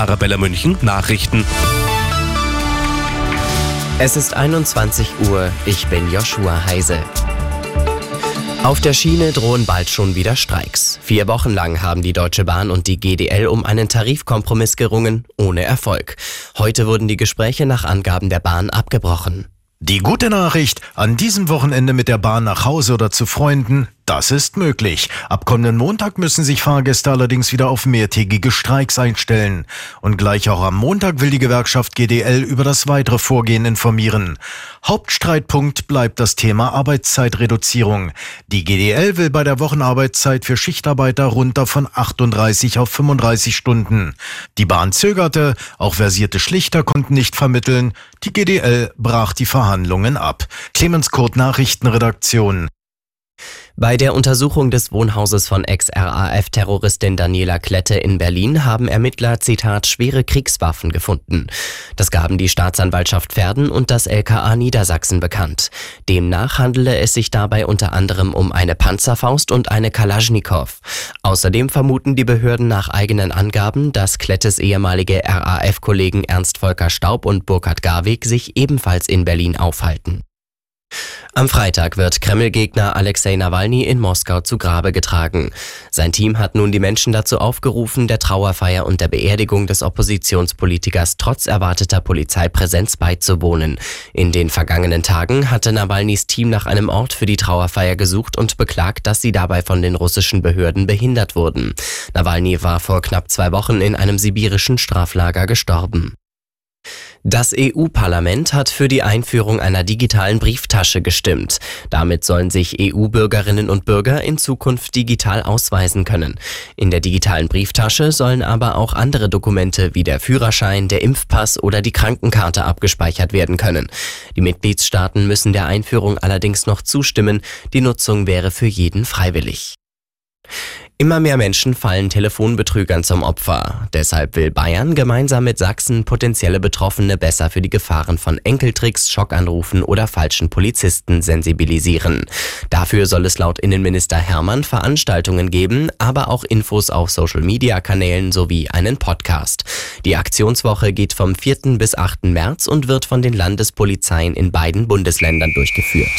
Arabella München Nachrichten. Es ist 21 Uhr, ich bin Joshua Heise. Auf der Schiene drohen bald schon wieder Streiks. Vier Wochen lang haben die Deutsche Bahn und die GDL um einen Tarifkompromiss gerungen, ohne Erfolg. Heute wurden die Gespräche nach Angaben der Bahn abgebrochen. Die gute Nachricht, an diesem Wochenende mit der Bahn nach Hause oder zu Freunden, das ist möglich. Ab kommenden Montag müssen sich Fahrgäste allerdings wieder auf mehrtägige Streiks einstellen. Und gleich auch am Montag will die Gewerkschaft GDL über das weitere Vorgehen informieren. Hauptstreitpunkt bleibt das Thema Arbeitszeitreduzierung. Die GDL will bei der Wochenarbeitszeit für Schichtarbeiter runter von 38 auf 35 Stunden. Die Bahn zögerte, auch versierte Schlichter konnten nicht vermitteln. Die GDL brach die Verhandlungen ab. Clemens Kurt Nachrichtenredaktion. Bei der Untersuchung des Wohnhauses von Ex-RAF-Terroristin Daniela Klette in Berlin haben Ermittler, Zitat, schwere Kriegswaffen gefunden. Das gaben die Staatsanwaltschaft Verden und das LKA Niedersachsen bekannt. Demnach handele es sich dabei unter anderem um eine Panzerfaust und eine Kalaschnikow. Außerdem vermuten die Behörden nach eigenen Angaben, dass Klettes ehemalige RAF-Kollegen Ernst Volker Staub und Burkhard Garwig sich ebenfalls in Berlin aufhalten. Am Freitag wird Kreml-Gegner Alexei Nawalny in Moskau zu Grabe getragen. Sein Team hat nun die Menschen dazu aufgerufen, der Trauerfeier und der Beerdigung des Oppositionspolitikers trotz erwarteter Polizeipräsenz beizuwohnen. In den vergangenen Tagen hatte Nawalnys Team nach einem Ort für die Trauerfeier gesucht und beklagt, dass sie dabei von den russischen Behörden behindert wurden. Nawalny war vor knapp zwei Wochen in einem sibirischen Straflager gestorben. Das EU-Parlament hat für die Einführung einer digitalen Brieftasche gestimmt. Damit sollen sich EU-Bürgerinnen und Bürger in Zukunft digital ausweisen können. In der digitalen Brieftasche sollen aber auch andere Dokumente wie der Führerschein, der Impfpass oder die Krankenkarte abgespeichert werden können. Die Mitgliedstaaten müssen der Einführung allerdings noch zustimmen. Die Nutzung wäre für jeden freiwillig. Immer mehr Menschen fallen Telefonbetrügern zum Opfer. Deshalb will Bayern gemeinsam mit Sachsen potenzielle Betroffene besser für die Gefahren von Enkeltricks, Schockanrufen oder falschen Polizisten sensibilisieren. Dafür soll es laut Innenminister Hermann Veranstaltungen geben, aber auch Infos auf Social-Media-Kanälen sowie einen Podcast. Die Aktionswoche geht vom 4. bis 8. März und wird von den Landespolizeien in beiden Bundesländern durchgeführt.